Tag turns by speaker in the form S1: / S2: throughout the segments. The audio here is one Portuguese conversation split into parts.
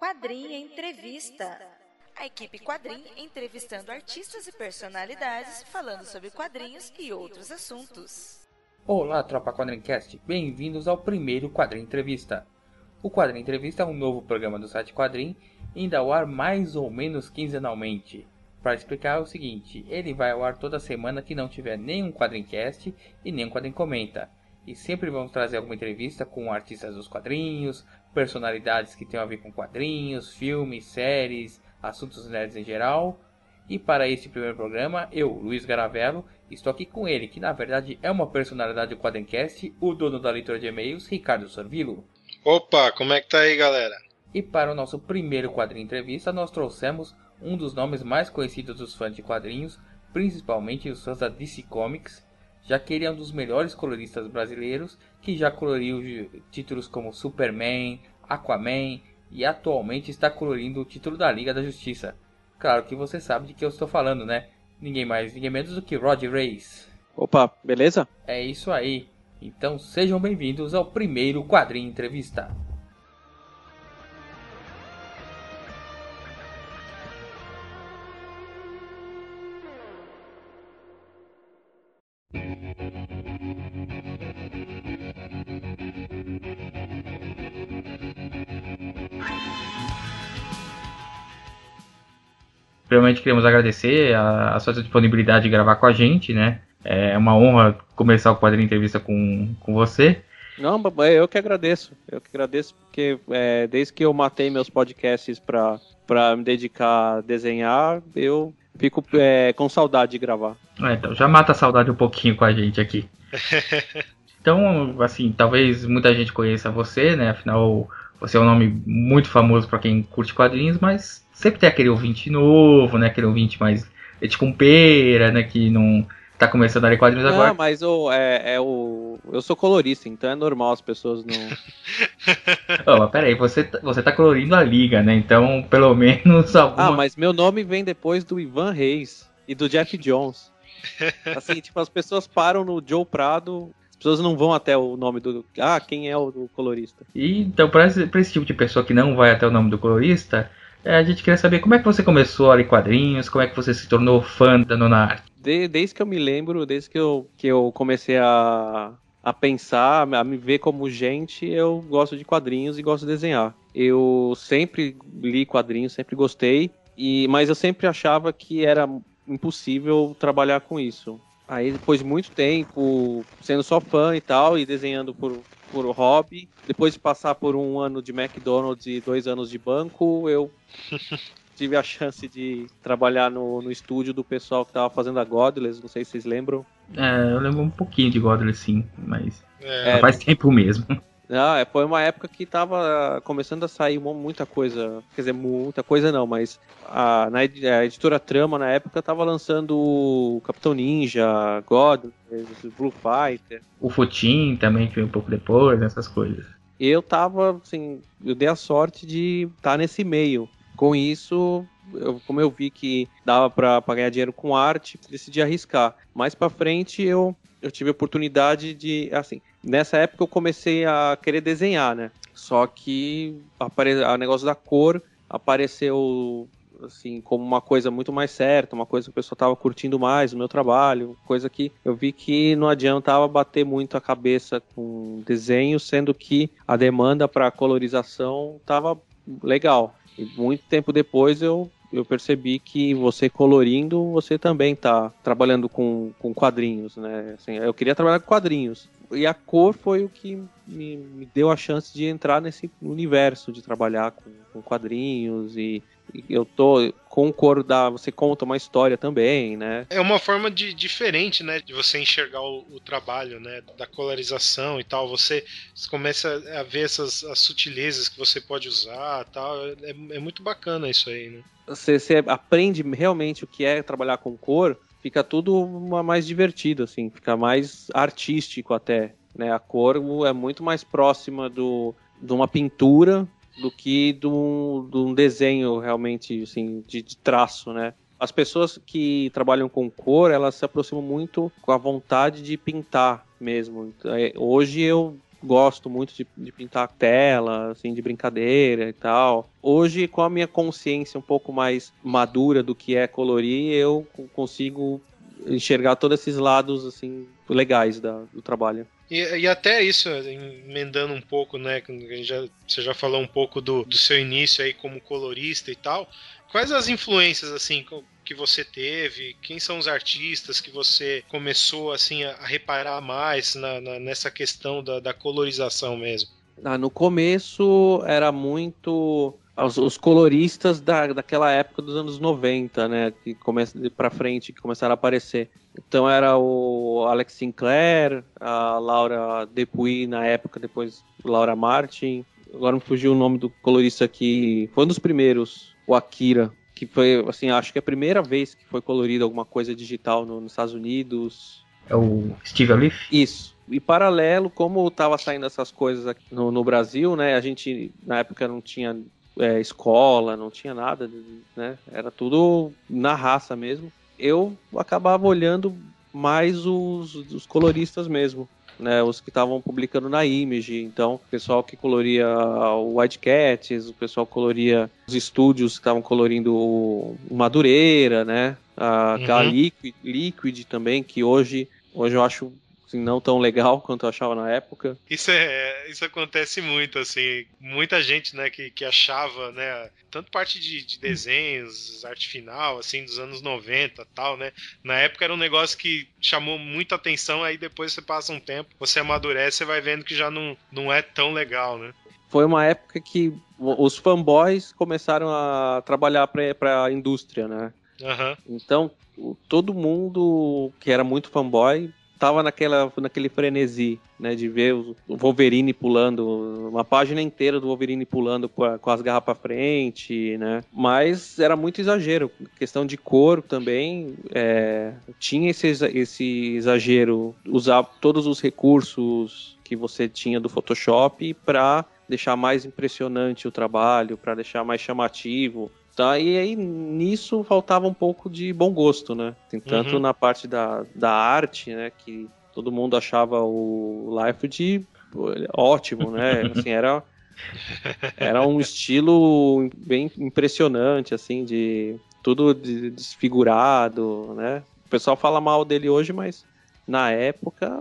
S1: Quadrinha Entrevista. A equipe Quadrim entrevistando artistas e personalidades falando sobre quadrinhos e outros assuntos.
S2: Olá, tropa Quadrincast. Bem-vindos ao primeiro Quadrim Entrevista. O Quadrim Entrevista é um novo programa do site Quadrim, indo ao ar mais ou menos quinzenalmente. Para explicar é o seguinte, ele vai ao ar toda semana que não tiver nenhum Quadrincast e nenhum Quadrim Comenta e sempre vamos trazer alguma entrevista com artistas dos quadrinhos, personalidades que tenham a ver com quadrinhos, filmes, séries, assuntos nerds em geral. E para este primeiro programa, eu, Luiz Garavello, estou aqui com ele, que na verdade é uma personalidade do Quadrencast, o dono da leitura de e-mails, Ricardo Sorvilo.
S3: Opa, como é que tá aí, galera?
S2: E para o nosso primeiro quadrinho entrevista, nós trouxemos um dos nomes mais conhecidos dos fãs de quadrinhos, principalmente os fãs da DC Comics, já que ele é um dos melhores coloristas brasileiros que já coloriu títulos como Superman, Aquaman e atualmente está colorindo o título da Liga da Justiça. Claro que você sabe de que eu estou falando, né? Ninguém mais, ninguém menos do que Rod Reis.
S4: Opa, beleza?
S2: É isso aí. Então sejam bem-vindos ao primeiro quadrinho entrevista. Primeiramente queremos agradecer a, a, sua disponibilidade de gravar com a gente, né? É uma honra começar o quadrinho entrevista com, com você.
S4: Não, eu que agradeço. Eu que agradeço porque é, desde que eu matei meus podcasts para me dedicar a desenhar, eu fico é, com saudade de gravar.
S2: É, então já mata a saudade um pouquinho com a gente aqui. então, assim, talvez muita gente conheça você, né? Afinal, você é um nome muito famoso para quem curte quadrinhos, mas sempre tem aquele ouvinte novo, né? Aquele ouvinte mais leite com pera, né? Que não tá começando a ler quadrinhos não, agora. Não,
S4: mas o, é, é, o. Eu sou colorista, então é normal as pessoas não.
S2: oh, mas peraí, você, tá, você tá colorindo a liga, né? Então, pelo menos alguma...
S4: Ah, mas meu nome vem depois do Ivan Reis e do Jeff Jones. Assim, tipo, as pessoas param no Joe Prado, as pessoas não vão até o nome do. Ah, quem é o colorista?
S2: E então, pra esse, esse tipo de pessoa que não vai até o nome do colorista, é, a gente queria saber como é que você começou a ler quadrinhos, como é que você se tornou fã da Nona Arte.
S4: De, desde que eu me lembro, desde que eu, que eu comecei a, a pensar, a me ver como gente, eu gosto de quadrinhos e gosto de desenhar. Eu sempre li quadrinhos, sempre gostei, e mas eu sempre achava que era impossível trabalhar com isso. Aí depois de muito tempo, sendo só fã e tal, e desenhando por, por hobby, depois de passar por um ano de McDonald's e dois anos de banco, eu tive a chance de trabalhar no, no estúdio do pessoal que tava fazendo a Godless, não sei se vocês lembram.
S2: É, eu lembro um pouquinho de Godless sim, mas é, faz tempo mesmo.
S4: Não, é, foi uma época que tava começando a sair muita coisa. Quer dizer, muita coisa não, mas a, na, a editora Trama na época tava lançando Capitão Ninja, God, Blue Fighter.
S2: O Futin também, que veio um pouco depois, essas coisas.
S4: Eu tava, assim, eu dei a sorte de estar tá nesse meio. Com isso, eu, como eu vi que dava para ganhar dinheiro com arte, decidi arriscar. Mais para frente, eu, eu tive a oportunidade de, assim, Nessa época eu comecei a querer desenhar, né? Só que o negócio da cor apareceu assim como uma coisa muito mais certa, uma coisa que o pessoal estava curtindo mais o meu trabalho, coisa que eu vi que não adiantava bater muito a cabeça com desenho, sendo que a demanda para colorização estava legal. E muito tempo depois eu eu percebi que você colorindo, você também está trabalhando com, com quadrinhos, né? Assim, eu queria trabalhar com quadrinhos. E a cor foi o que me, me deu a chance de entrar nesse universo, de trabalhar com, com quadrinhos e, eu tô com cor da você conta uma história também, né?
S3: É uma forma de diferente, né, de você enxergar o, o trabalho, né, da colorização e tal. Você, você, começa a ver essas as sutilezas que você pode usar, tal. É, é muito bacana isso aí, né?
S4: Você, você aprende realmente o que é trabalhar com cor fica tudo mais divertido, assim, fica mais artístico até. Né? A cor é muito mais próxima do, de uma pintura do que de um, de um desenho realmente assim, de, de traço, né? As pessoas que trabalham com cor, elas se aproximam muito com a vontade de pintar mesmo. É, hoje eu gosto muito de, de pintar tela, assim, de brincadeira e tal. Hoje, com a minha consciência um pouco mais madura do que é colorir, eu consigo enxergar todos esses lados assim legais da, do trabalho.
S3: E, e, até isso, emendando um pouco, né? Já, você já falou um pouco do, do seu início aí como colorista e tal. Quais as influências assim que você teve? Quem são os artistas que você começou assim a, reparar mais na, na, nessa questão da, da colorização mesmo?
S4: Ah, no começo era muito os, os, coloristas da, daquela época dos anos 90, né, que começa para frente que começaram a aparecer. Então era o Alex Sinclair, a Laura Depuy na época, depois Laura Martin. Agora me fugiu o nome do colorista que foi um dos primeiros, o Akira, que foi assim, acho que é a primeira vez que foi colorido alguma coisa digital no, nos Estados Unidos.
S2: É o Steve Alif?
S4: Isso. E paralelo, como estava saindo essas coisas aqui no, no Brasil, né? A gente na época não tinha é, escola, não tinha nada, né? Era tudo na raça mesmo. Eu acabava olhando mais os, os coloristas mesmo. Né, os que estavam publicando na Image, então o pessoal que coloria o White Cats, o pessoal que coloria os estúdios que estavam colorindo o Madureira, né, a, uhum. a Liquid, Liquid também, que hoje, hoje eu acho assim, não tão legal quanto eu achava na época.
S3: Isso é, isso acontece muito, assim, muita gente, né, que, que achava, né, tanto parte de, de desenhos, arte final, assim, dos anos 90 tal, né, na época era um negócio que chamou muita atenção, aí depois você passa um tempo, você amadurece, você vai vendo que já não, não é tão legal, né.
S4: Foi uma época que os fanboys começaram a trabalhar para a indústria, né?
S3: Uhum.
S4: Então, todo mundo que era muito fanboy tava naquela, naquele frenesi, né, de ver o Wolverine pulando, uma página inteira do Wolverine pulando com as garras para frente, né, mas era muito exagero, questão de cor também, é, tinha esse, esse exagero, usar todos os recursos que você tinha do Photoshop para deixar mais impressionante o trabalho, para deixar mais chamativo, Tá? E aí nisso faltava um pouco de bom gosto, né? Tanto uhum. na parte da, da arte, né? Que todo mundo achava o Life ótimo, né? Assim, era, era um estilo bem impressionante, assim, de tudo desfigurado, né? O pessoal fala mal dele hoje, mas na época,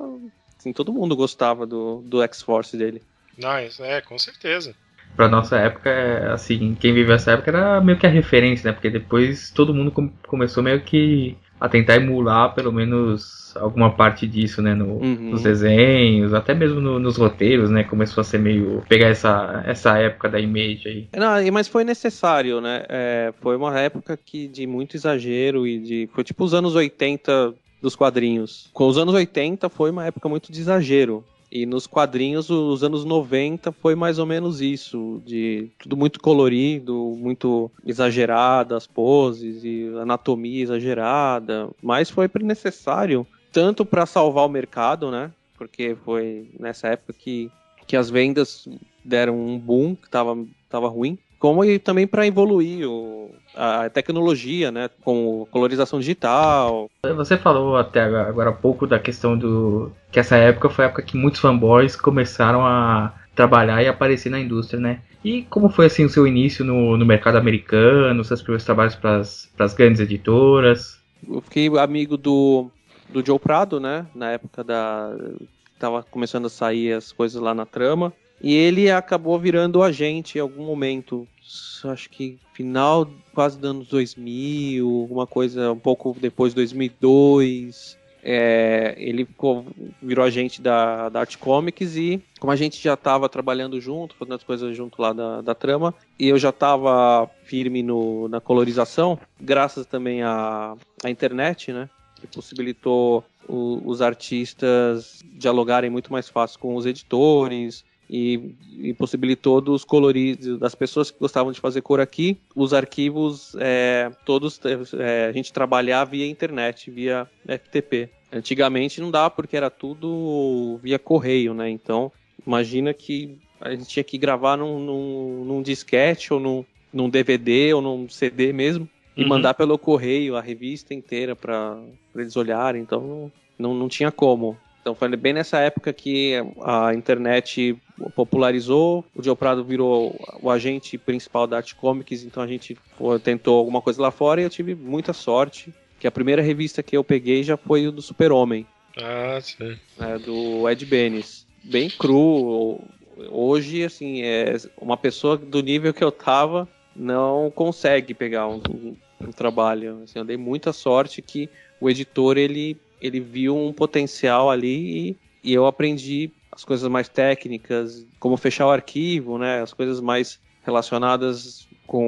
S4: assim, todo mundo gostava do, do X-Force dele.
S3: Nice, é, com certeza
S2: pra nossa época, assim, quem viveu essa época era meio que a referência, né? Porque depois todo mundo com começou meio que a tentar emular pelo menos alguma parte disso, né? No, uhum. Nos desenhos, até mesmo no, nos roteiros, né? Começou a ser meio. pegar essa, essa época da image aí.
S4: Não, mas foi necessário, né? É, foi uma época que de muito exagero e de. Foi tipo os anos 80 dos quadrinhos. Com os anos 80 foi uma época muito de exagero. E nos quadrinhos, os anos 90 foi mais ou menos isso, de tudo muito colorido, muito exagerado, as poses e anatomia exagerada, mas foi necessário tanto para salvar o mercado, né? Porque foi nessa época que, que as vendas deram um boom, que estava tava ruim, como e também para evoluir o, a tecnologia, né, com colorização digital.
S2: Você falou até agora há pouco da questão do que essa época foi a época que muitos fanboys começaram a trabalhar e aparecer na indústria, né? E como foi assim o seu início no, no mercado americano, seus primeiros trabalhos para as grandes editoras?
S4: Eu fiquei amigo do, do Joe Prado, né? Na época da tava começando a sair as coisas lá na trama. E ele acabou virando agente em algum momento. Acho que final quase dos anos 2000, alguma coisa um pouco depois de 2002. É, ele ficou, virou agente da, da Art Comics e como a gente já estava trabalhando junto, fazendo as coisas junto lá da, da trama, e eu já estava firme no, na colorização, graças também à, à internet, né? Que possibilitou o, os artistas dialogarem muito mais fácil com os editores, e, e possibilitou dos coloridos, das pessoas que gostavam de fazer cor aqui, os arquivos é, todos é, a gente trabalhava via internet, via FTP. Antigamente não dava porque era tudo via correio, né? Então imagina que a gente tinha que gravar num, num, num disquete ou num, num DVD ou num CD mesmo e uhum. mandar pelo correio a revista inteira para eles olharem. Então não, não tinha como. Então foi bem nessa época que a internet popularizou, o Joe Prado virou o agente principal da Art Comics, então a gente tentou alguma coisa lá fora e eu tive muita sorte, que a primeira revista que eu peguei já foi o do Super-Homem.
S3: Ah, sim.
S4: É, do Ed Benes. Bem cru. Hoje, assim, é uma pessoa do nível que eu tava não consegue pegar um, um, um trabalho. Assim, eu dei muita sorte que o editor ele, ele viu um potencial ali e, e eu aprendi as coisas mais técnicas, como fechar o arquivo, né, as coisas mais relacionadas com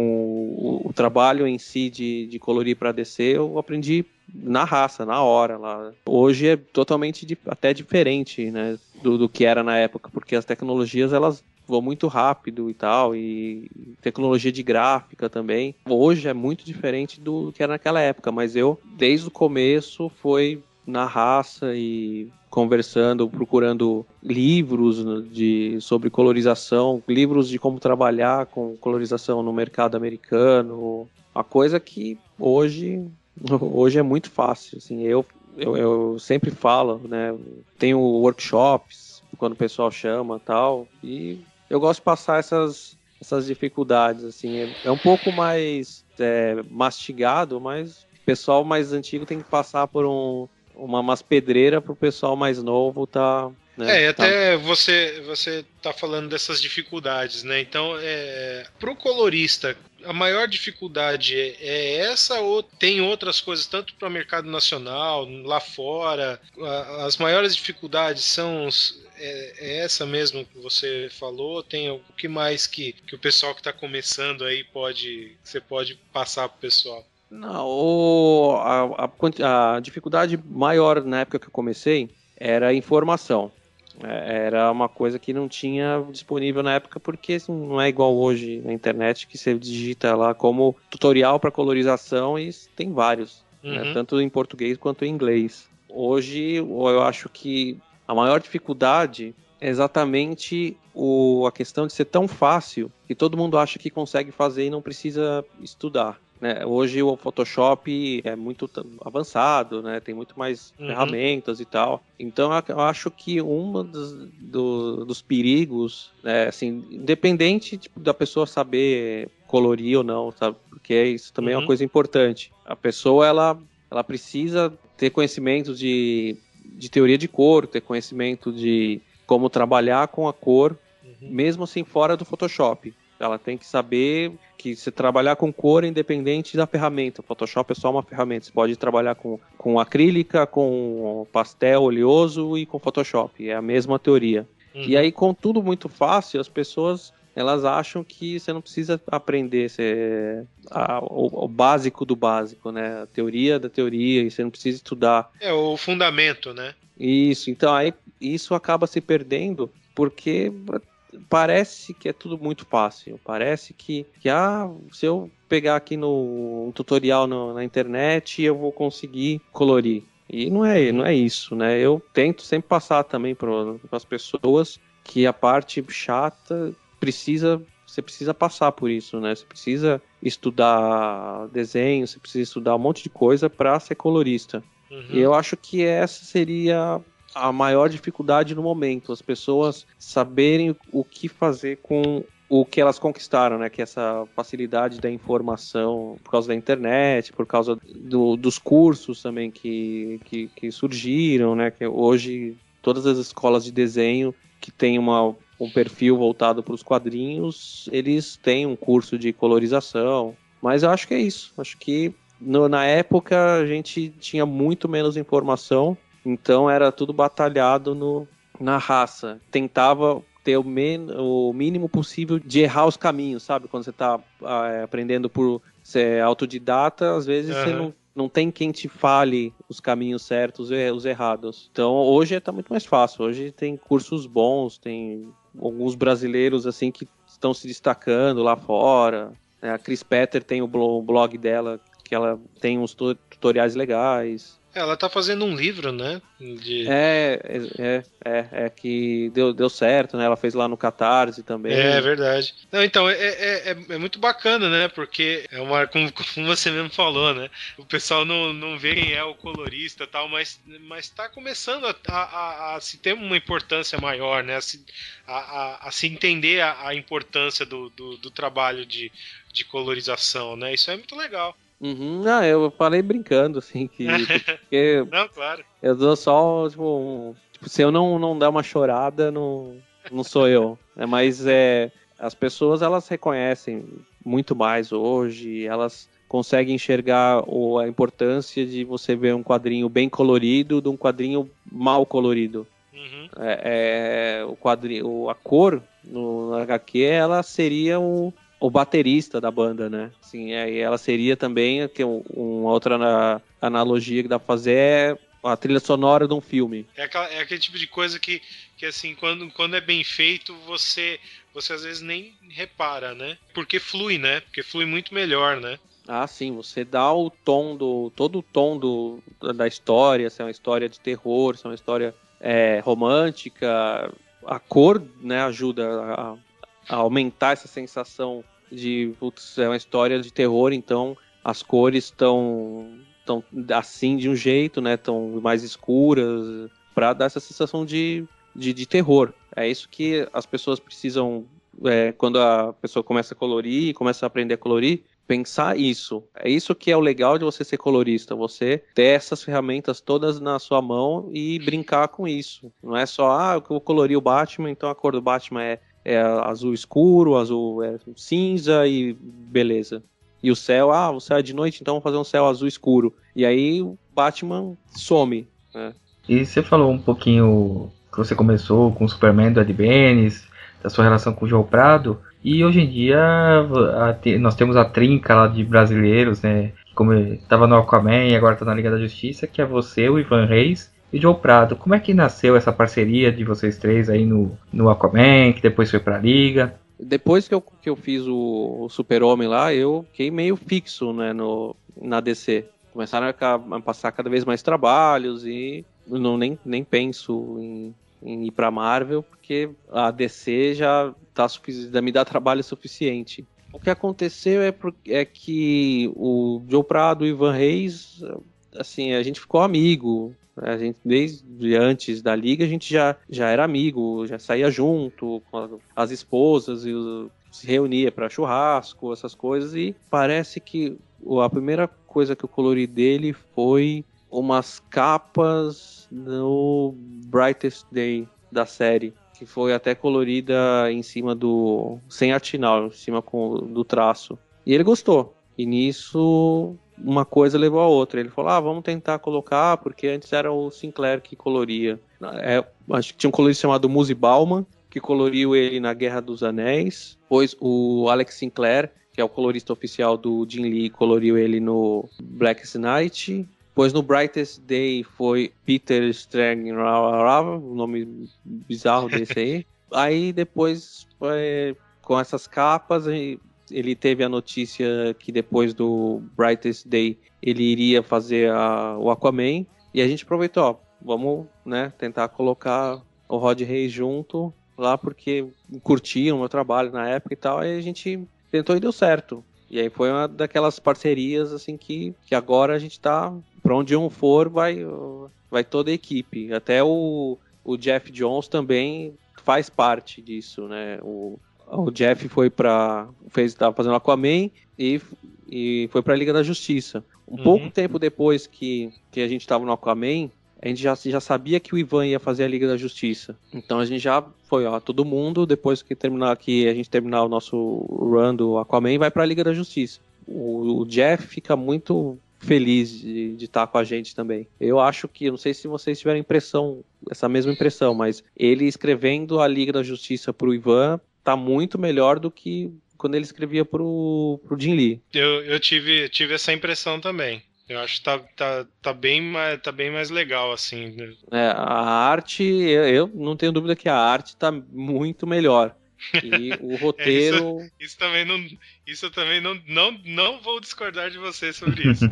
S4: o, o trabalho em si de, de colorir para DC, eu aprendi na raça, na hora lá. Hoje é totalmente di até diferente, né, do, do que era na época, porque as tecnologias elas vão muito rápido e tal, e tecnologia de gráfica também. Hoje é muito diferente do que era naquela época, mas eu, desde o começo, foi na raça e conversando, procurando livros de, sobre colorização, livros de como trabalhar com colorização no mercado americano, uma coisa que hoje, hoje é muito fácil. Assim, eu, eu, eu sempre falo, né? Tenho workshops quando o pessoal chama tal, e eu gosto de passar essas, essas dificuldades. Assim, é, é um pouco mais é, mastigado, mas o pessoal mais antigo tem que passar por um uma, umas pedreiras pro pessoal mais novo tá.
S3: Né, é, até tá... você você tá falando dessas dificuldades, né? Então, é, pro colorista, a maior dificuldade é, é essa ou tem outras coisas, tanto para o mercado nacional, lá fora? A, as maiores dificuldades são é, é, essa mesmo que você falou? Tem o que mais que, que o pessoal que está começando aí pode você pode passar pro pessoal?
S4: Não, o, a, a, a, dificuldade maior na época que eu comecei era a informação. É, era uma coisa que não tinha disponível na época, porque assim, não é igual hoje na internet, que você digita lá como tutorial para colorização e tem vários, né, uhum. né, tanto em português quanto em inglês. Hoje eu acho que a maior dificuldade é exatamente o, a questão de ser tão fácil que todo mundo acha que consegue fazer e não precisa estudar. Né? Hoje o Photoshop é muito avançado, né? tem muito mais uhum. ferramentas e tal. Então eu acho que um dos, do, dos perigos, né? assim, independente tipo, da pessoa saber colorir ou não, sabe? porque isso também uhum. é uma uhum. coisa importante. A pessoa ela, ela precisa ter conhecimento de, de teoria de cor, ter conhecimento de como trabalhar com a cor, uhum. mesmo assim fora do Photoshop. Ela tem que saber que se trabalhar com cor é independente da ferramenta. O Photoshop é só uma ferramenta. Você pode trabalhar com, com acrílica, com pastel oleoso e com Photoshop. É a mesma teoria. Uhum. E aí, com tudo muito fácil, as pessoas elas acham que você não precisa aprender você, a, o, o, básico do básico, né? A teoria da teoria, e você não precisa estudar.
S3: É o fundamento, né?
S4: Isso, então aí isso acaba se perdendo porque parece que é tudo muito fácil. Parece que, que ah, se eu pegar aqui no um tutorial no, na internet, eu vou conseguir colorir. E não é, não é isso, né? Eu tento sempre passar também para as pessoas que a parte chata precisa você precisa passar por isso, né? Você precisa estudar desenho, você precisa estudar um monte de coisa para ser colorista. Uhum. E eu acho que essa seria a maior dificuldade no momento, as pessoas saberem o que fazer com o que elas conquistaram, né? Que é essa facilidade da informação por causa da internet, por causa do, dos cursos também que, que, que, surgiram, né? Que hoje todas as escolas de desenho que têm uma, um perfil voltado para os quadrinhos, eles têm um curso de colorização. Mas eu acho que é isso. Acho que no, na época a gente tinha muito menos informação então era tudo batalhado no, na raça. Tentava ter o, men, o mínimo possível de errar os caminhos, sabe? Quando você está ah, aprendendo por ser autodidata, às vezes uhum. você não, não tem quem te fale os caminhos certos e os errados. Então hoje está muito mais fácil. Hoje tem cursos bons, tem alguns brasileiros assim que estão se destacando lá fora. A Chris Petter tem o blog dela que ela tem uns tutoriais legais.
S3: Ela tá fazendo um livro, né? De...
S4: É, é, é, é, que deu, deu certo, né? Ela fez lá no Catarse também.
S3: É, é verdade. Não, então, é, é, é, é, muito bacana, né? Porque é uma. Como, como, você mesmo falou, né? O pessoal não, não vê quem é o colorista e tal, mas, mas tá começando a, a, a, a, se ter uma importância maior, né? A se, a, a, se entender a, a importância do, do, do trabalho de, de colorização, né? Isso é muito legal.
S4: Uhum. Ah, eu falei brincando, assim, que. Porque
S3: não, claro.
S4: Eu dou só, tipo, um, tipo, se eu não, não der uma chorada, não, não sou eu. É, mas é, as pessoas, elas reconhecem muito mais hoje, elas conseguem enxergar o, a importância de você ver um quadrinho bem colorido de um quadrinho mal colorido. Uhum. É, é, o quadrinho, a cor no HQ, ela seria o, o baterista da banda, né? Assim, é, ela seria também, que um, uma outra analogia que dá pra fazer é a trilha sonora de um filme.
S3: É, aquela, é aquele tipo de coisa que, que assim, quando, quando é bem feito, você, você às vezes nem repara, né? Porque flui, né? Porque flui muito melhor, né?
S4: Ah, sim, você dá o tom do. todo o tom do, da história, se é uma história de terror, se é uma história é, romântica. A cor né, ajuda a, a aumentar essa sensação de putz, é uma história de terror, então as cores estão tão assim de um jeito, né? Tão mais escuras para dar essa sensação de, de, de, terror. É isso que as pessoas precisam é, quando a pessoa começa a colorir, começa a aprender a colorir, pensar isso. É isso que é o legal de você ser colorista, você ter essas ferramentas todas na sua mão e brincar com isso. Não é só, ah, eu vou colorir o Batman, então a cor do Batman é é azul escuro, azul é cinza e beleza. E o céu, ah, o céu é de noite, então vamos fazer um céu azul escuro. E aí o Batman some. Né?
S2: E você falou um pouquinho que você começou com o Superman do Ed Benes, da sua relação com o João Prado. E hoje em dia a, nós temos a trinca lá de brasileiros, né? Como estava no Aquaman e agora está na Liga da Justiça, que é você, o Ivan Reis e Joe Prado, como é que nasceu essa parceria de vocês três aí no, no Aquaman, que depois foi pra Liga?
S4: Depois que eu, que eu fiz o, o Super-Homem lá, eu fiquei meio fixo né, no, na DC. Começaram a, a passar cada vez mais trabalhos e não nem, nem penso em, em ir pra Marvel, porque a DC já tá, me dá trabalho suficiente. O que aconteceu é, é que o Joe Prado e o Ivan Reis, assim, a gente ficou amigo. A gente, desde antes da liga, a gente já, já era amigo, já saía junto com as esposas e se reunia para churrasco, essas coisas. E parece que a primeira coisa que eu colori dele foi umas capas no Brightest Day da série, que foi até colorida em cima do. sem artinal, em cima com, do traço. E ele gostou. E nisso uma coisa levou a outra. Ele falou: ah, vamos tentar colocar, porque antes era o Sinclair que coloria. É, acho que tinha um colorista chamado Muzi Bauman, que coloriu ele na Guerra dos Anéis. Depois o Alex Sinclair, que é o colorista oficial do Jim Lee, coloriu ele no Blackest Night. Depois no Brightest Day foi Peter Strang, o nome bizarro desse aí. aí depois, com essas capas, ele teve a notícia que depois do Brightest Day ele iria fazer a, o Aquaman. E a gente aproveitou, ó, vamos né, tentar colocar o Rod Reis junto lá porque curtiam o meu trabalho na época e tal. Aí a gente tentou e deu certo. E aí foi uma daquelas parcerias assim que, que agora a gente tá. Pra onde um for, vai, vai toda a equipe. Até o, o Jeff Jones também faz parte disso, né? O, o Jeff foi para fez estava fazendo Aquaman e, e foi para a Liga da Justiça. Um uhum. pouco tempo depois que, que a gente estava no Aquaman, a gente já, já sabia que o Ivan ia fazer a Liga da Justiça. Então a gente já foi, ó, todo mundo, depois que terminar aqui, a gente terminar o nosso run do Aquaman, vai para a Liga da Justiça. O, o, Jeff fica muito feliz de, de estar com a gente também. Eu acho que, não sei se vocês tiveram impressão, essa mesma impressão, mas ele escrevendo a Liga da Justiça para o Ivan tá muito melhor do que quando ele escrevia pro, pro Jim Lee.
S3: Eu, eu tive, tive essa impressão também. Eu acho que tá, tá, tá, bem, mais, tá bem mais legal, assim.
S4: É, a arte, eu, eu, não tenho dúvida que a arte tá muito melhor. E o roteiro.
S3: É, isso, isso, também não. Isso eu também não, não, não vou discordar de você sobre isso.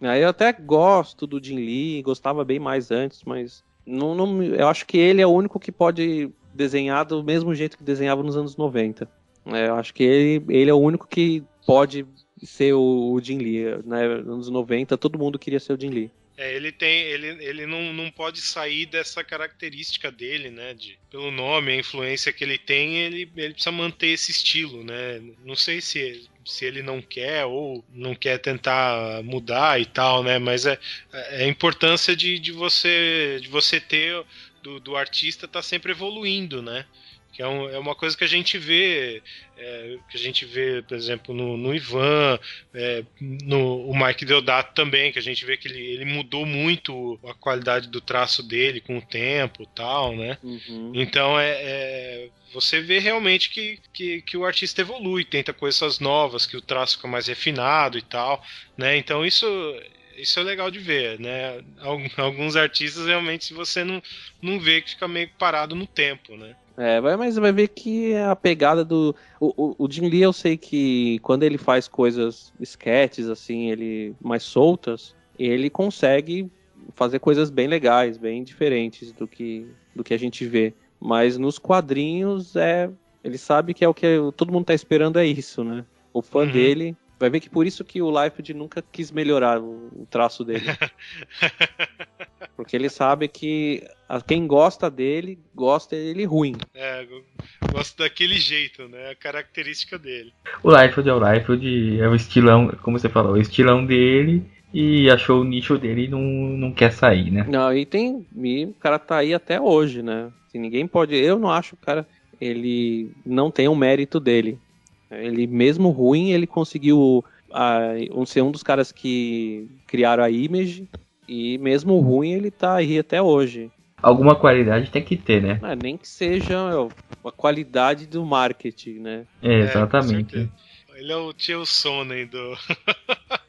S4: Eu até gosto do Jim Lee, gostava bem mais antes, mas não, não, eu acho que ele é o único que pode desenhar do mesmo jeito que desenhava nos anos 90. É, eu acho que ele, ele é o único que pode ser o, o Jim Lee. Né? Nos anos 90, todo mundo queria ser o Jim Lee.
S3: É, ele tem, ele, ele não, não pode sair dessa característica dele, né? De, pelo nome, a influência que ele tem, ele, ele precisa manter esse estilo, né? Não sei se, se ele não quer ou não quer tentar mudar e tal, né? Mas é, é a importância de, de você de você ter do, do artista tá sempre evoluindo, né? que é, um, é, uma coisa que a gente vê, é, que a gente vê, por exemplo, no, no Ivan, é, no o Mike Deodato também, que a gente vê que ele, ele mudou muito a qualidade do traço dele com o tempo tal, né? Uhum. Então é, é, você vê realmente que, que, que, o artista evolui, tenta coisas novas, que o traço fica mais refinado e tal, né? Então isso isso é legal de ver, né? Alguns artistas realmente, se você não, não vê, que fica meio parado no tempo, né?
S4: É, mas vai ver que é a pegada do. O, o, o Jim Lee, eu sei que quando ele faz coisas, sketches, assim, ele mais soltas, ele consegue fazer coisas bem legais, bem diferentes do que, do que a gente vê. Mas nos quadrinhos, é. Ele sabe que é o que todo mundo tá esperando, é isso, né? O fã uhum. dele Vai ver que por isso que o Liefeld nunca quis melhorar o, traço dele. Porque ele sabe que a, quem gosta dele, gosta dele ruim.
S3: É, gosta daquele jeito, né? A característica dele.
S2: O Liefeld é o Liefeld, é o estilão, como você falou, o estilão dele e achou o nicho dele e não, não quer sair, né?
S4: Não, e tem. E o cara tá aí até hoje, né? Assim, ninguém pode. Eu não acho o cara. Ele não tem o mérito dele. Ele, mesmo ruim, ele conseguiu uh, ser um dos caras que criaram a Image. E mesmo ruim, ele tá aí até hoje.
S2: Alguma qualidade tem que ter, né?
S4: É, nem que seja a qualidade do marketing, né?
S2: É, exatamente.
S3: É, ele é o tio Sonnen do.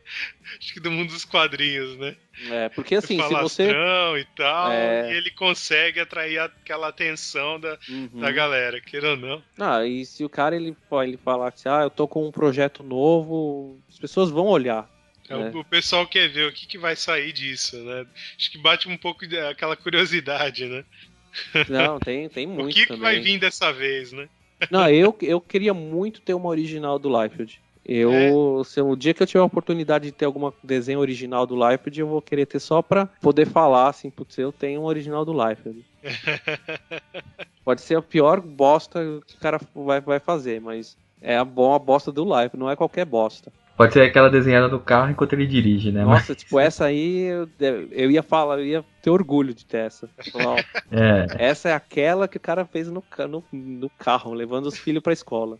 S3: Acho que do mundo dos quadrinhos, né?
S4: É, porque assim, se você.
S3: e tal, é... e ele consegue atrair aquela atenção da, uhum. da galera, queira ou não.
S4: Ah, e se o cara ele, ele falar que ah, eu tô com um projeto novo, as pessoas vão olhar.
S3: É, né? o, pessoal quer ver o que, que vai sair disso, né? Acho que bate um pouco aquela curiosidade, né?
S4: Não, tem, tem muito.
S3: o que,
S4: que
S3: vai vir dessa vez, né?
S4: Não, eu, eu queria muito ter uma original do Liefeld. Eu, é. se o dia que eu tiver a oportunidade de ter algum desenho original do Liefeld, eu vou querer ter só pra poder falar assim, putz, eu tenho um original do Liefeld. Pode ser a pior bosta que o cara vai, vai fazer, mas é a boa bosta do Liefeld, não é qualquer bosta.
S2: Pode ser aquela desenhada do carro enquanto ele dirige, né?
S4: Nossa, mas... tipo, essa aí eu, eu ia falar, eu ia ter orgulho de ter essa. Falar, é. Essa é aquela que o cara fez no, no, no carro, levando os filhos pra escola.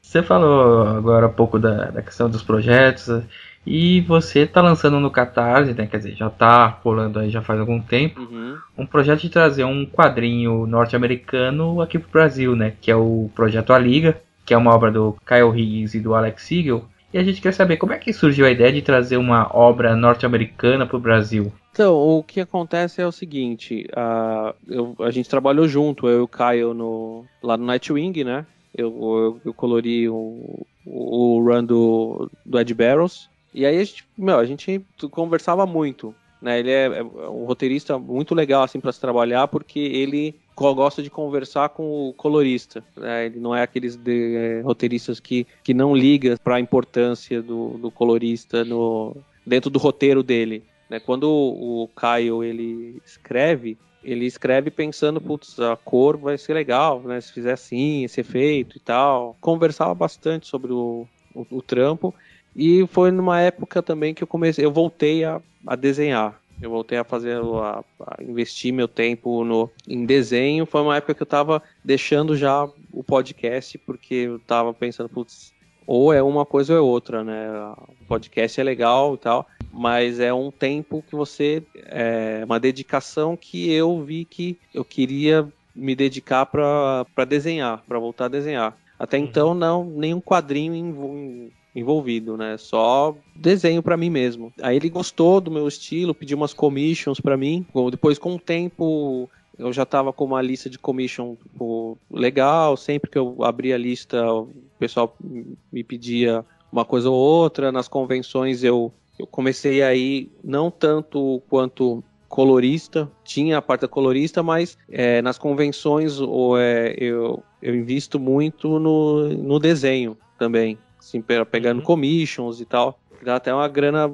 S2: Você falou agora um pouco da, da questão dos projetos e você está lançando no Catarse, né? quer dizer, já está rolando aí já faz algum tempo, uhum. um projeto de trazer um quadrinho norte-americano aqui para o Brasil, né? Que é o Projeto A Liga, que é uma obra do Kyle Higgins e do Alex Siegel. E a gente quer saber como é que surgiu a ideia de trazer uma obra norte-americana para o Brasil.
S4: Então, o que acontece é o seguinte, a, eu, a gente trabalhou junto, eu e o Kyle no, lá no Nightwing, né? Eu, eu, eu colori o, o run do, do Ed Barrows. E aí a gente, meu, a gente conversava muito. Né? Ele é, é um roteirista muito legal assim para se trabalhar porque ele gosta de conversar com o colorista. Né? Ele não é aqueles de, é, roteiristas que, que não liga para a importância do, do colorista no, dentro do roteiro dele. Né? Quando o, Caio ele escreve, ele escreve pensando, putz, a cor vai ser legal, né? Se fizer assim, esse efeito e tal. Conversava bastante sobre o, o, o trampo. E foi numa época também que eu comecei, eu voltei a, a desenhar. Eu voltei a fazer, a, a, investir meu tempo no, em desenho. Foi uma época que eu tava deixando já o podcast, porque eu tava pensando, putz, ou é uma coisa ou é outra, né? O podcast é legal e tal, mas é um tempo que você. É uma dedicação que eu vi que eu queria me dedicar para desenhar, para voltar a desenhar. Até uhum. então, não, nenhum quadrinho envolvido, né? Só desenho para mim mesmo. Aí ele gostou do meu estilo, pediu umas commissions para mim. Depois, com o tempo, eu já estava com uma lista de commission tipo, legal. Sempre que eu abria a lista, pessoal me pedia uma coisa ou outra. Nas convenções eu, eu comecei aí não tanto quanto colorista, tinha a parte colorista, mas é, nas convenções ou, é, eu, eu invisto muito no, no desenho também, assim, pegando uhum. commissions e tal, dá até uma grana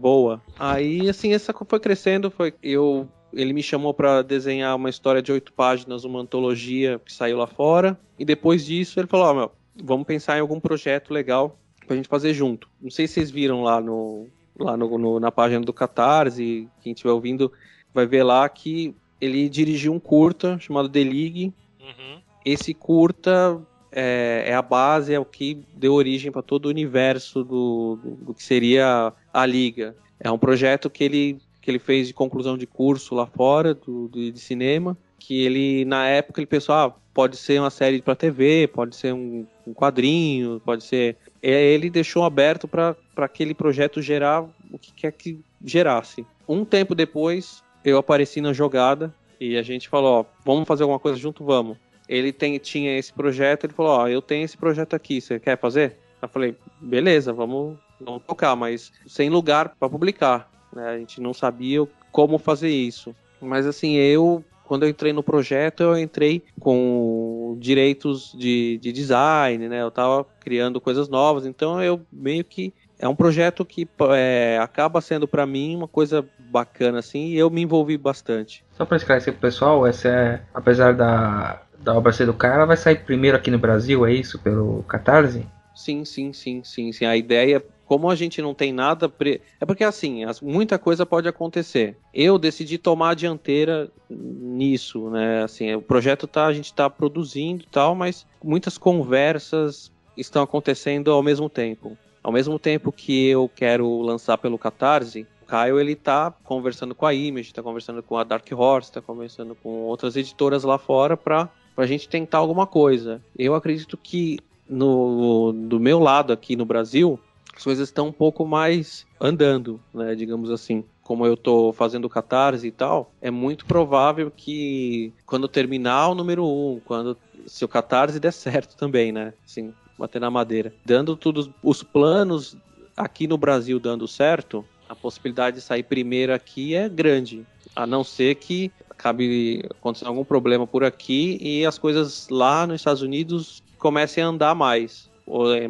S4: boa. Aí, assim, essa foi crescendo, foi eu ele me chamou para desenhar uma história de oito páginas, uma antologia que saiu lá fora. E depois disso ele falou: oh, meu, vamos pensar em algum projeto legal pra gente fazer junto. Não sei se vocês viram lá no, lá no, no, na página do Catarse, quem estiver ouvindo vai ver lá que ele dirigiu um curta chamado The League. Uhum. Esse curta é, é, a base, é o que deu origem para todo o universo do, do, do, que seria a Liga. É um projeto que ele, que ele fez de conclusão de curso lá fora, do, do de cinema, que ele, na época, ele pensou, ah, pode ser uma série para TV, pode ser um, um quadrinho, pode ser ele deixou aberto para aquele projeto gerar o que quer que gerasse. Um tempo depois, eu apareci na jogada e a gente falou: ó, vamos fazer alguma coisa junto? Vamos. Ele tem, tinha esse projeto, ele falou: ó, eu tenho esse projeto aqui, você quer fazer? Eu falei: beleza, vamos, vamos tocar, mas sem lugar para publicar. Né? A gente não sabia como fazer isso. Mas assim, eu quando eu entrei no projeto, eu entrei com direitos de, de design, né? Eu estava criando coisas novas, então eu meio que é um projeto que é, acaba sendo para mim uma coisa bacana assim e eu me envolvi bastante.
S2: Só para esclarecer pro pessoal, essa é, apesar da, da obra ser do cara, ela vai sair primeiro aqui no Brasil, é isso, pelo Catarse?
S4: Sim, sim, sim, sim, sim. A ideia como a gente não tem nada. Pre... É porque assim, muita coisa pode acontecer. Eu decidi tomar a dianteira nisso, né? Assim, o projeto tá, a gente está produzindo e tal, mas muitas conversas estão acontecendo ao mesmo tempo. Ao mesmo tempo que eu quero lançar pelo Catarse, o Caio ele tá conversando com a Image, está conversando com a Dark Horse, está conversando com outras editoras lá fora para a gente tentar alguma coisa. Eu acredito que no, do meu lado aqui no Brasil, as coisas estão um pouco mais andando, né, digamos assim. Como eu estou fazendo catarse e tal, é muito provável que quando terminar o número 1, um, quando se o catarse der certo também, né? Assim, bater na madeira. Dando todos os planos aqui no Brasil dando certo, a possibilidade de sair primeiro aqui é grande. A não ser que acabe acontecendo algum problema por aqui e as coisas lá nos Estados Unidos comecem a andar mais.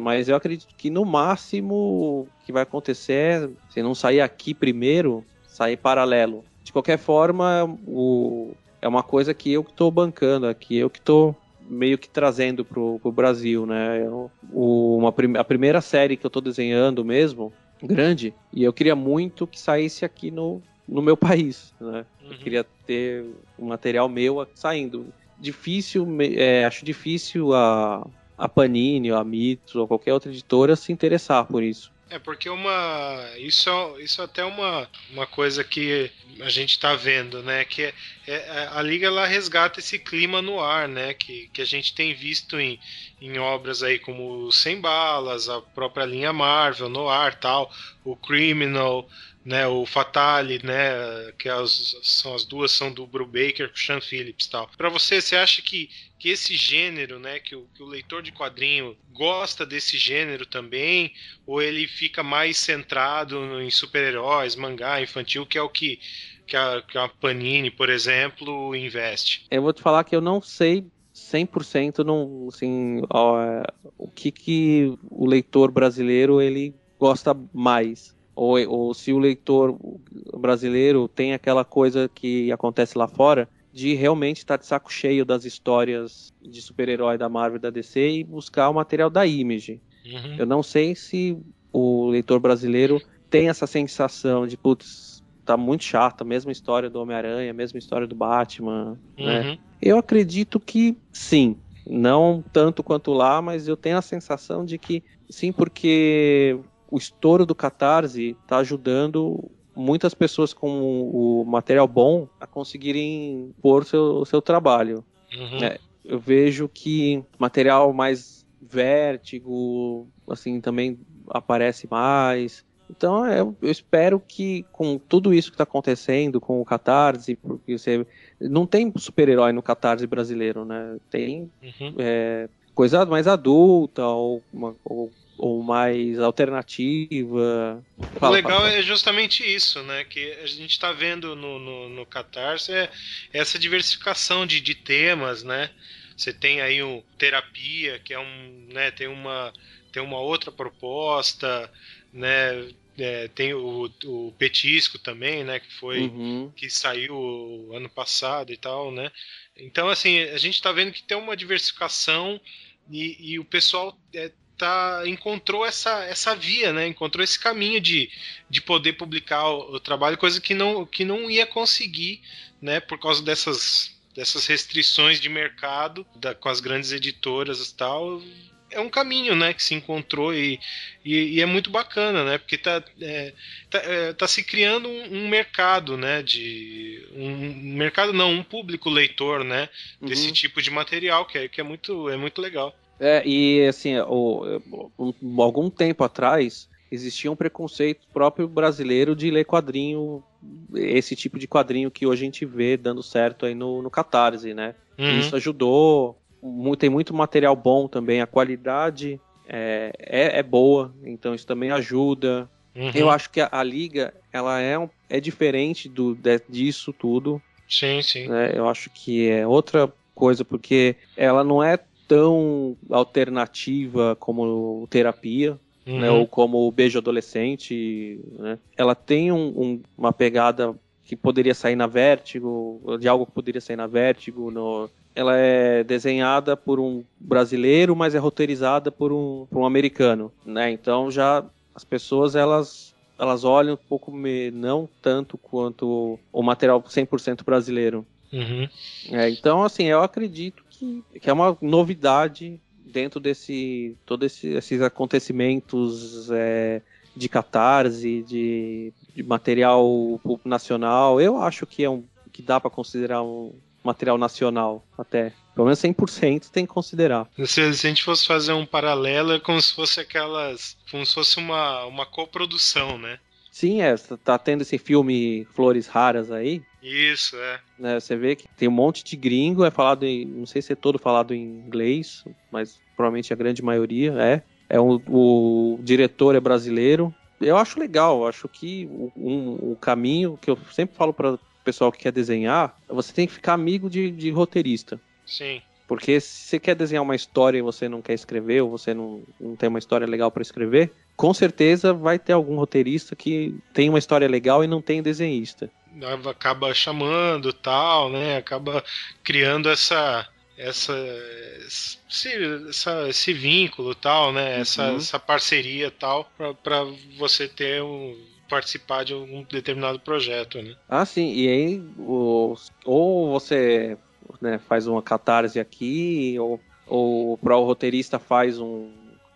S4: Mas eu acredito que no máximo o que vai acontecer é, se não sair aqui primeiro, sair paralelo. De qualquer forma, o, é uma coisa que eu que estou bancando aqui, eu que estou meio que trazendo pro, pro Brasil, né? Eu, o, uma, a primeira série que eu estou desenhando mesmo, grande, e eu queria muito que saísse aqui no, no meu país, né? Uhum. Eu queria ter um material meu saindo. Difícil, é, acho difícil a, a Panini, ou a Mitos, ou qualquer outra editora se interessar por isso.
S3: É porque uma isso isso é até uma, uma coisa que a gente está vendo, né? Que é, é, a liga ela resgata esse clima no ar, né? Que, que a gente tem visto em, em obras aí como Sem Balas, a própria linha Marvel no ar, tal, o Criminal, né, o Fatale, né, que as, são as duas são do Brubaker com Sean Phillips, tal. Para você, você acha que, que esse gênero, né, que o, que o leitor de quadrinho gosta desse gênero também, ou ele fica mais centrado em super-heróis, mangá infantil, que é o que que a, que a Panini, por exemplo, investe?
S4: Eu vou te falar que eu não sei 100% não, assim, ó, o que, que o leitor brasileiro ele gosta mais ou, ou se o leitor brasileiro tem aquela coisa que acontece lá fora de realmente estar de saco cheio das histórias de super-herói da Marvel e da DC e buscar o material da Image. Uhum. Eu não sei se o leitor brasileiro tem essa sensação de, putz, tá muito chata, a mesma história do Homem-Aranha, a mesma história do Batman, né? uhum. né? Eu acredito que sim. Não tanto quanto lá, mas eu tenho a sensação de que sim, porque o estouro do Catarse está ajudando muitas pessoas com o material bom a conseguirem pôr seu, o seu trabalho. Uhum. É, eu vejo que material mais vértigo, assim, também aparece mais. Então é, eu espero que com tudo isso que está acontecendo com o Catarse, porque você não tem super-herói no Catarse brasileiro, né? Tem uhum. é, coisa mais adulta ou, uma, ou, ou mais alternativa.
S3: Fala, o legal fala. é justamente isso, né? Que a gente está vendo no, no, no Catarse é essa diversificação de, de temas, né? Você tem aí o terapia, que é um, né, tem uma tem uma outra proposta, né? É, tem o, o, Petisco também, né? Que foi uhum. que saiu ano passado e tal, né? Então assim a gente está vendo que tem uma diversificação e, e o pessoal é, tá, encontrou essa, essa via, né? Encontrou esse caminho de, de poder publicar o, o trabalho, coisa que não, que não ia conseguir, né? Por causa dessas dessas restrições de mercado da, com as grandes editoras e tal é um caminho, né, que se encontrou e, e, e é muito bacana, né, porque tá, é, tá, é, tá, se criando um, um, mercado, né, de um mercado não, um público leitor, né, desse uhum. tipo de material que é, que é muito é muito legal.
S4: É, e assim, o, um, algum tempo atrás existia um preconceito próprio brasileiro de ler quadrinho, esse tipo de quadrinho que hoje a gente vê dando certo aí no, no Catarse, né? Uhum. Isso ajudou tem muito material bom também, a qualidade é, é, é boa, então isso também ajuda. Uhum. Eu acho que a, a, liga ela é, um, é diferente do, de, disso tudo.
S3: Sim, sim.
S4: Né? Eu acho que é outra coisa, porque ela não é tão alternativa como terapia. Uhum. Né, ou como o beijo adolescente, né? ela tem um, um, uma pegada que poderia sair na Vértigo, de algo que poderia sair na Vértigo, no, ela é desenhada por um brasileiro, mas é roteirizada por um, por um americano, né? Então já as pessoas elas elas olham um pouco me, não tanto quanto o material 100% brasileiro.
S3: Uhum.
S4: É, então assim eu acredito que, que é uma novidade dentro desse todos esse, esses acontecimentos é, de catarse, de, de material nacional. Eu acho que é um que dá para considerar um, material nacional, até. Pelo menos 100% tem que considerar.
S3: Se, se, a gente fosse fazer um paralelo, é como se fosse aquelas. como se fosse uma, uma coprodução, né?
S4: Sim, é. Tá tendo esse filme Flores Raras aí.
S3: Isso, é.
S4: Né, você vê que tem um monte de gringo, é falado em. Não sei se é todo falado em inglês, mas provavelmente a grande maioria é. É um, o diretor é brasileiro. Eu acho legal, acho que o, um, o caminho que eu sempre falo para pessoal que quer desenhar, você tem que ficar amigo de, de roteirista.
S3: Sim.
S4: Porque se você quer desenhar uma história e você não quer escrever, ou você não, não tem uma história legal para escrever, com certeza vai ter algum roteirista que tem uma história legal e não tem desenhista.
S3: Acaba chamando tal, né? Acaba criando essa. Essa, esse, essa, esse vínculo tal, né? Essa, uhum. essa parceria tal, para você ter um, participar de um determinado projeto, né?
S4: Ah, sim. E aí, o, ou você né, faz uma catarse aqui, ou, ou o roteirista faz um,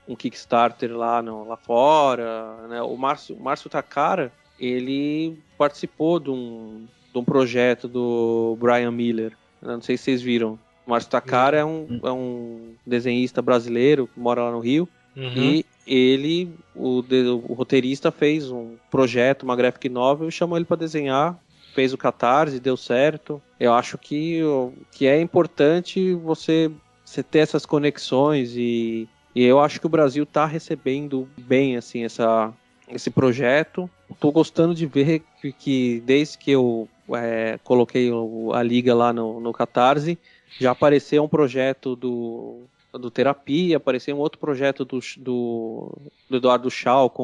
S4: um Kickstarter lá, no, lá fora. Né? O Márcio, Márcio Takara, ele participou de um, de um projeto do Brian Miller. Não sei se vocês viram. O Márcio Takara é um, é um desenhista brasileiro que mora lá no Rio. Uhum. E ele, o, o, roteirista, fez um projeto, uma graphic novel, chamou ele para desenhar, fez o catarse, deu certo. Eu acho que, que é importante você, você ter essas conexões e, e eu acho que o Brasil está recebendo bem assim essa, esse projeto. Estou gostando de ver que, que desde que eu é, coloquei a liga lá no, no Catarse, já apareceu um projeto do do Terapia, apareceu um outro projeto do, do, do Eduardo Schau com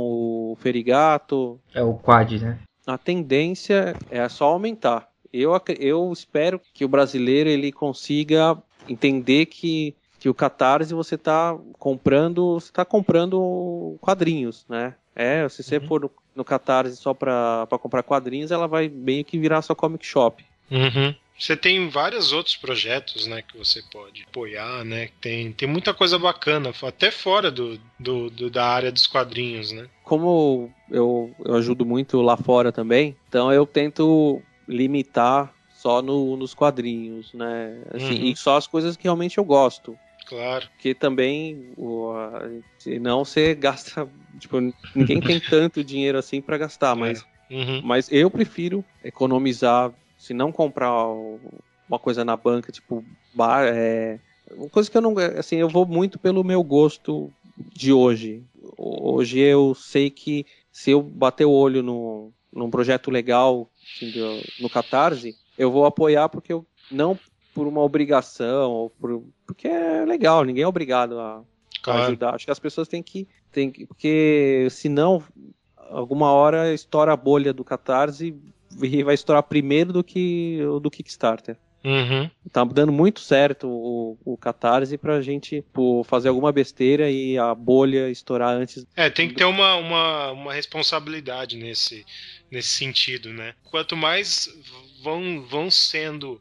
S4: o Ferigato.
S2: É o Quad, né?
S4: A tendência é só aumentar. Eu, eu espero que o brasileiro ele consiga entender que, que o Catarse você está comprando, você tá comprando quadrinhos, né? É, se você uhum. for no, Catarse só para comprar quadrinhos, ela vai meio que virar sua comic shop.
S3: Uhum. Você tem vários outros projetos, né, que você pode apoiar, né? Tem, tem muita coisa bacana, até fora do, do, do da área dos quadrinhos, né?
S4: Como eu, eu ajudo muito lá fora também, então eu tento limitar só no, nos quadrinhos, né? Assim, uhum. E só as coisas que realmente eu gosto.
S3: Claro.
S4: Porque também, a, não você gasta. Tipo, ninguém tem tanto dinheiro assim para gastar, mas,
S3: é. uhum.
S4: mas eu prefiro economizar, se não comprar uma coisa na banca, tipo, bar, é, uma coisa que eu não. Assim, eu vou muito pelo meu gosto de hoje. Hoje eu sei que se eu bater o olho no, num projeto legal assim, do, no Catarse, eu vou apoiar porque eu não por uma obrigação ou por, porque é legal, ninguém é obrigado a, claro. a ajudar. Acho que as pessoas têm que, têm que porque senão alguma hora estoura a bolha do Catarse e vai estourar primeiro do que do Kickstarter.
S3: Uhum.
S4: Tá dando muito certo o, o Catarse pra gente pô, fazer alguma besteira e a bolha estourar antes.
S3: É, tem que ter uma, uma, uma responsabilidade nesse, nesse sentido, né? Quanto mais vão, vão sendo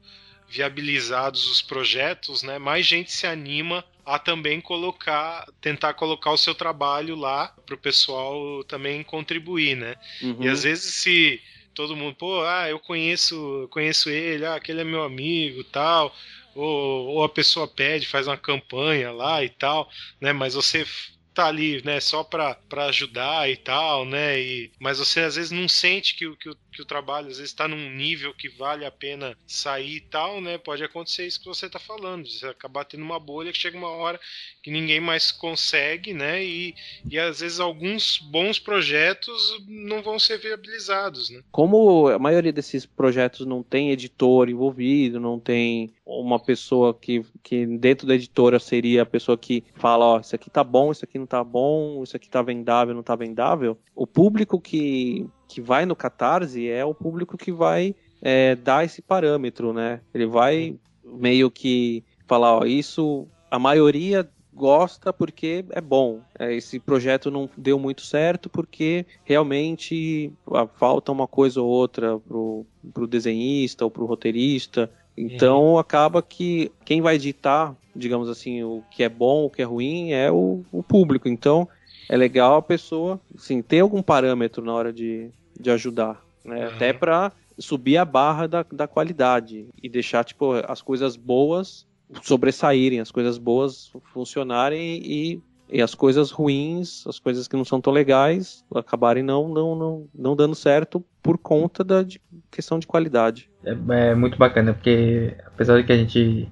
S3: viabilizados os projetos, né, mais gente se anima a também colocar, tentar colocar o seu trabalho lá para o pessoal também contribuir, né? Uhum. E às vezes se todo mundo, pô, ah, eu conheço, conheço ele, ah, aquele é meu amigo, tal, ou, ou a pessoa pede, faz uma campanha lá e tal, né? Mas você tá ali, né, só para ajudar e tal, né? E, mas você às vezes não sente que, que, que o trabalho às vezes está num nível que vale a pena sair e tal, né? Pode acontecer isso que você está falando, você acabar tendo uma bolha que chega uma hora que ninguém mais consegue, né? E, e às vezes alguns bons projetos não vão ser viabilizados, né?
S4: Como a maioria desses projetos não tem editor envolvido, não tem uma pessoa que, que dentro da editora seria a pessoa que fala, ó, isso aqui tá bom, isso aqui não tá bom, isso aqui tá vendável, não tá vendável. O público que, que vai no Catarse é o público que vai é, dar esse parâmetro, né? Ele vai meio que falar, ó, isso a maioria gosta porque é bom. É, esse projeto não deu muito certo porque realmente falta uma coisa ou outra pro, pro desenhista ou pro roteirista. Então uhum. acaba que quem vai ditar, digamos assim, o que é bom, o que é ruim é o, o público. Então é legal a pessoa, assim, ter algum parâmetro na hora de, de ajudar, né? Uhum. Até para subir a barra da, da qualidade e deixar tipo as coisas boas sobressaírem, as coisas boas funcionarem e, e as coisas ruins, as coisas que não são tão legais, acabarem não, não, não, não dando certo por conta da de questão de qualidade.
S2: É, é, muito bacana, porque apesar de que a gente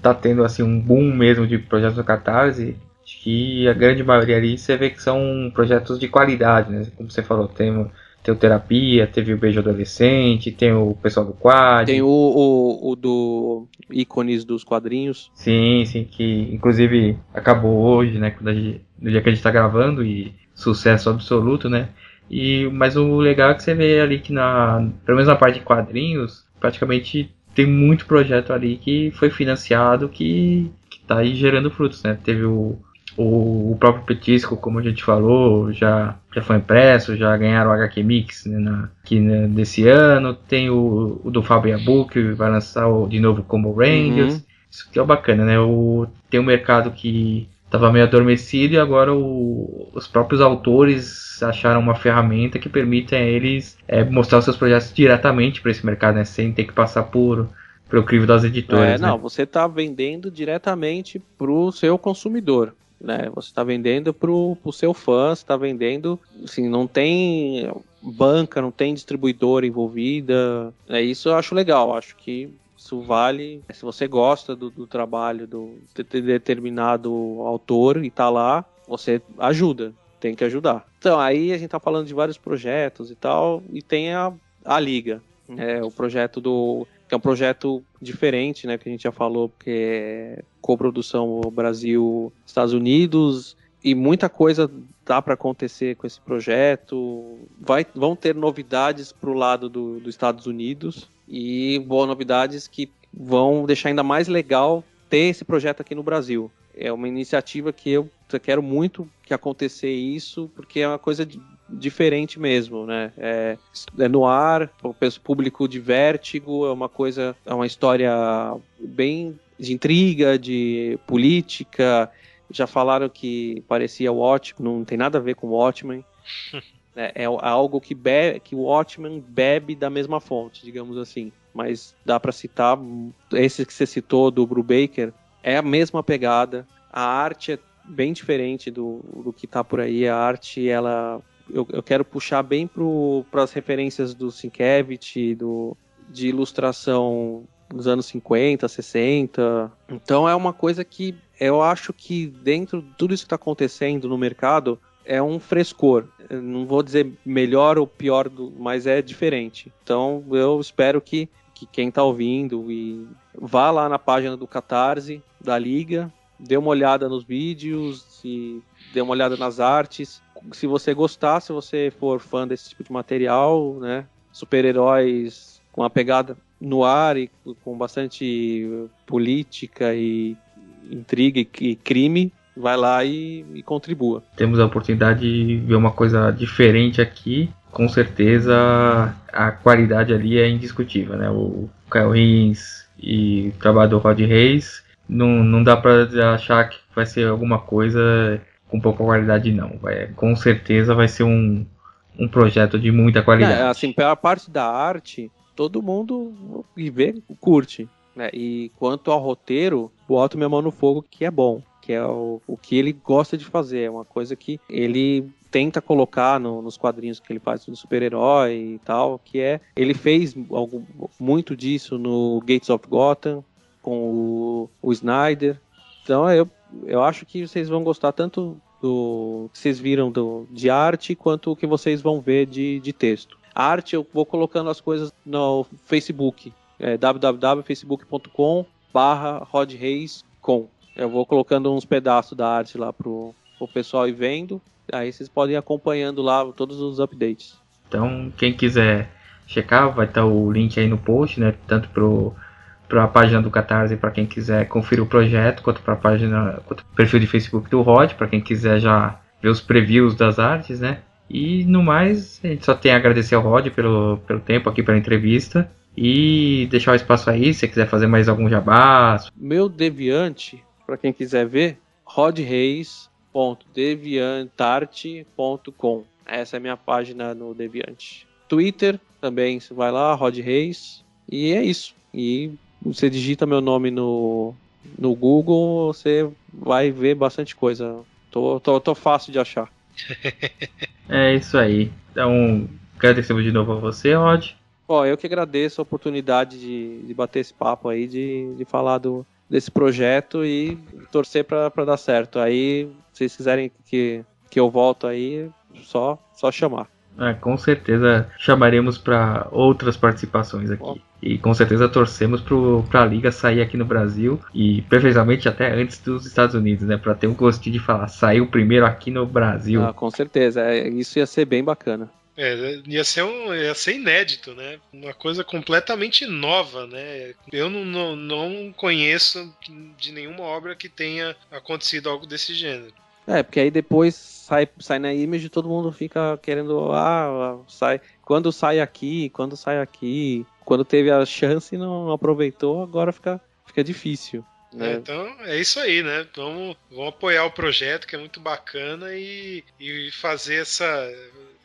S2: tá tendo assim um boom mesmo de projetos no Catarse, acho que a grande maioria ali você vê que são projetos de qualidade, né? Como você falou, tem tem o Terapia, teve o Beijo Adolescente, tem o pessoal do Quad.
S4: Tem o, o, o do ícones dos quadrinhos.
S2: Sim, sim, que inclusive acabou hoje, né? Gente, no dia que a gente tá gravando e sucesso absoluto, né? E, mas o legal é que você vê ali que na. Pelo menos na parte de quadrinhos, praticamente tem muito projeto ali que foi financiado que, que tá aí gerando frutos, né? Teve o o, o, próprio Petisco, como a gente falou, já, já foi impresso, já ganharam o HQ Mix né, na, aqui né, desse ano. Tem o, o do Fábio Yabu, que vai lançar o, de novo como Rangers. Uhum. Isso que é bacana, né? O, tem um mercado que estava meio adormecido e agora o, os próprios autores acharam uma ferramenta que permite a eles é, mostrar os seus projetos diretamente para esse mercado, né? Sem ter que passar por pelo crivo das editoras. É,
S4: não,
S2: né?
S4: você está vendendo diretamente para o seu consumidor né? Você está vendendo para o seu fã, está vendendo, assim, não tem banca, não tem distribuidora envolvida. É isso eu acho legal. Acho que isso vale. Se você gosta do, do trabalho do de determinado autor e está lá, você ajuda. Tem que ajudar. Então aí a gente está falando de vários projetos e tal, e tem a, a liga, é o projeto do que é um projeto diferente, né, que a gente já falou, que é coprodução Brasil Estados Unidos e muita coisa dá para acontecer com esse projeto. Vai, vão ter novidades para o lado do, dos Estados Unidos e boas novidades que vão deixar ainda mais legal ter esse projeto aqui no Brasil. É uma iniciativa que eu quero muito que acontecer isso, porque é uma coisa diferente mesmo, né? É, é no ar, o público de vértigo, é uma coisa, é uma história bem de intriga, de política. Já falaram que parecia Watchmen, não tem nada a ver com Watchmen. é, é algo que, bebe, que o Watchmen bebe da mesma fonte, digamos assim. Mas dá para citar esse que você citou do Brubaker, é a mesma pegada. A arte é bem diferente do, do que tá por aí. A arte, ela. Eu, eu quero puxar bem para as referências do Sienkiewicz, do, de ilustração dos anos 50, 60. Então é uma coisa que eu acho que dentro de tudo isso que está acontecendo no mercado é um frescor. Eu não vou dizer melhor ou pior, do, mas é diferente. Então eu espero que, que quem está ouvindo e vá lá na página do Catarse da Liga, dê uma olhada nos vídeos e dê uma olhada nas artes. Se você gostar, se você for fã desse tipo de material, né? Super-heróis com uma pegada no ar e com bastante política e intriga e crime, vai lá e, e, contribua.
S2: Temos a oportunidade de ver uma coisa diferente aqui. Com certeza a qualidade ali é indiscutível, né? O Kyle Rins e o trabalho do Rod Reis não, não dá para achar que vai ser alguma coisa com pouca qualidade não. Vai, com certeza vai ser um, um projeto de muita qualidade. É,
S4: assim, pela parte da arte, todo mundo vê curte. Né? E quanto ao roteiro, boto minha mão no fogo que é bom. Que é o, o que ele gosta de fazer. É uma coisa que ele tenta colocar no, nos quadrinhos que ele faz do super-herói e tal, que é ele fez algo, muito disso no Gates of Gotham com o, o Snyder. Então eu, eu acho que vocês vão gostar tanto do que vocês viram do, de arte quanto o que vocês vão ver de, de texto arte, eu vou colocando as coisas no Facebook, é, www.facebook.com barra rodreis.com. Eu vou colocando uns pedaços da arte lá pro, pro pessoal ir vendo, aí vocês podem ir acompanhando lá todos os updates.
S2: Então, quem quiser checar, vai estar o link aí no post, né, tanto pro para a página do Catarse para quem quiser conferir o projeto, quanto para a página, quanto o perfil de Facebook do Rod, para quem quiser já ver os previews das artes, né? E no mais, a gente só tem a agradecer ao Rod pelo, pelo tempo aqui pela entrevista. E deixar o espaço aí, se quiser fazer mais algum jabá.
S4: Meu Deviante, para quem quiser ver, rodreis.deviantarte.com. Essa é a minha página no Deviante. Twitter também, você vai lá, Rod Reis. E é isso. E você digita meu nome no, no Google, você vai ver bastante coisa. Tô, tô, tô fácil de achar.
S2: é isso aí. Então, agradecemos de novo a você, Rod.
S4: Ó, eu que agradeço a oportunidade de, de bater esse papo aí, de, de falar do, desse projeto e torcer para dar certo. Aí, se vocês quiserem que, que eu volto aí, só, só chamar.
S2: É, com certeza chamaremos para outras participações aqui. E com certeza torcemos para a liga sair aqui no Brasil e perfeitamente até antes dos Estados Unidos, né? Para ter um gostinho de falar, saiu primeiro aqui no Brasil. Ah,
S4: com certeza, é, isso ia ser bem bacana.
S3: É, ia ser, um, ia ser inédito, né? Uma coisa completamente nova, né? Eu não, não, não conheço de nenhuma obra que tenha acontecido algo desse gênero.
S4: É, porque aí depois sai, sai na image todo mundo fica querendo, ah, sai. Quando sai aqui, quando sai aqui. Quando teve a chance e não aproveitou, agora fica, fica difícil. Né?
S3: É, então é isso aí, né? Vamos, vamos apoiar o projeto que é muito bacana e, e fazer essa,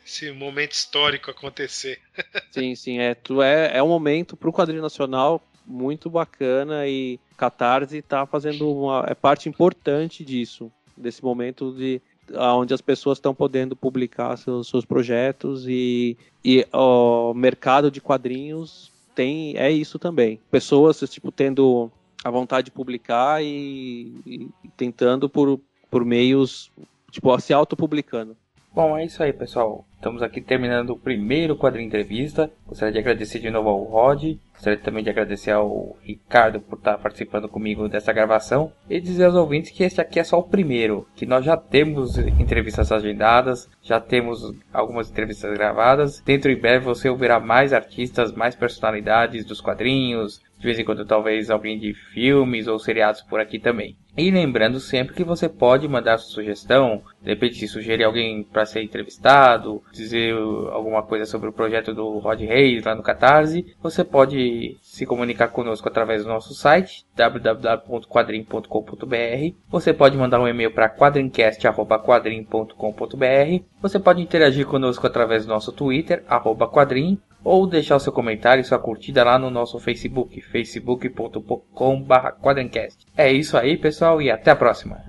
S3: esse momento histórico acontecer.
S4: sim, sim, é, tu é, é um momento para o quadrinho nacional muito bacana e Catarse está fazendo uma é parte importante disso desse momento de onde as pessoas estão podendo publicar seus, seus projetos e, e o mercado de quadrinhos tem é isso também. Pessoas tipo tendo a vontade de publicar e, e tentando por, por meios tipo se autopublicando
S2: Bom, é isso aí, pessoal. Estamos aqui terminando o primeiro quadrinho entrevista. Gostaria de agradecer de novo ao Rod. Gostaria também de agradecer ao Ricardo por estar participando comigo dessa gravação. E dizer aos ouvintes que este aqui é só o primeiro. Que nós já temos entrevistas agendadas, já temos algumas entrevistas gravadas. Dentro em breve você ouvirá mais artistas, mais personalidades dos quadrinhos, de vez em quando talvez alguém de filmes ou seriados por aqui também. E lembrando sempre que você pode mandar sua sugestão, de repente sugerir alguém para ser entrevistado, dizer alguma coisa sobre o projeto do Rod Reis lá no Catarse, você pode se comunicar conosco através do nosso site www.quadrim.com.br. Você pode mandar um e-mail para quadrincast@quadrim.com.br. Você pode interagir conosco através do nosso Twitter @quadrim ou deixar o seu comentário e sua curtida lá no nosso Facebook, facebook.com/quadrencast. É isso aí, pessoal, e até a próxima.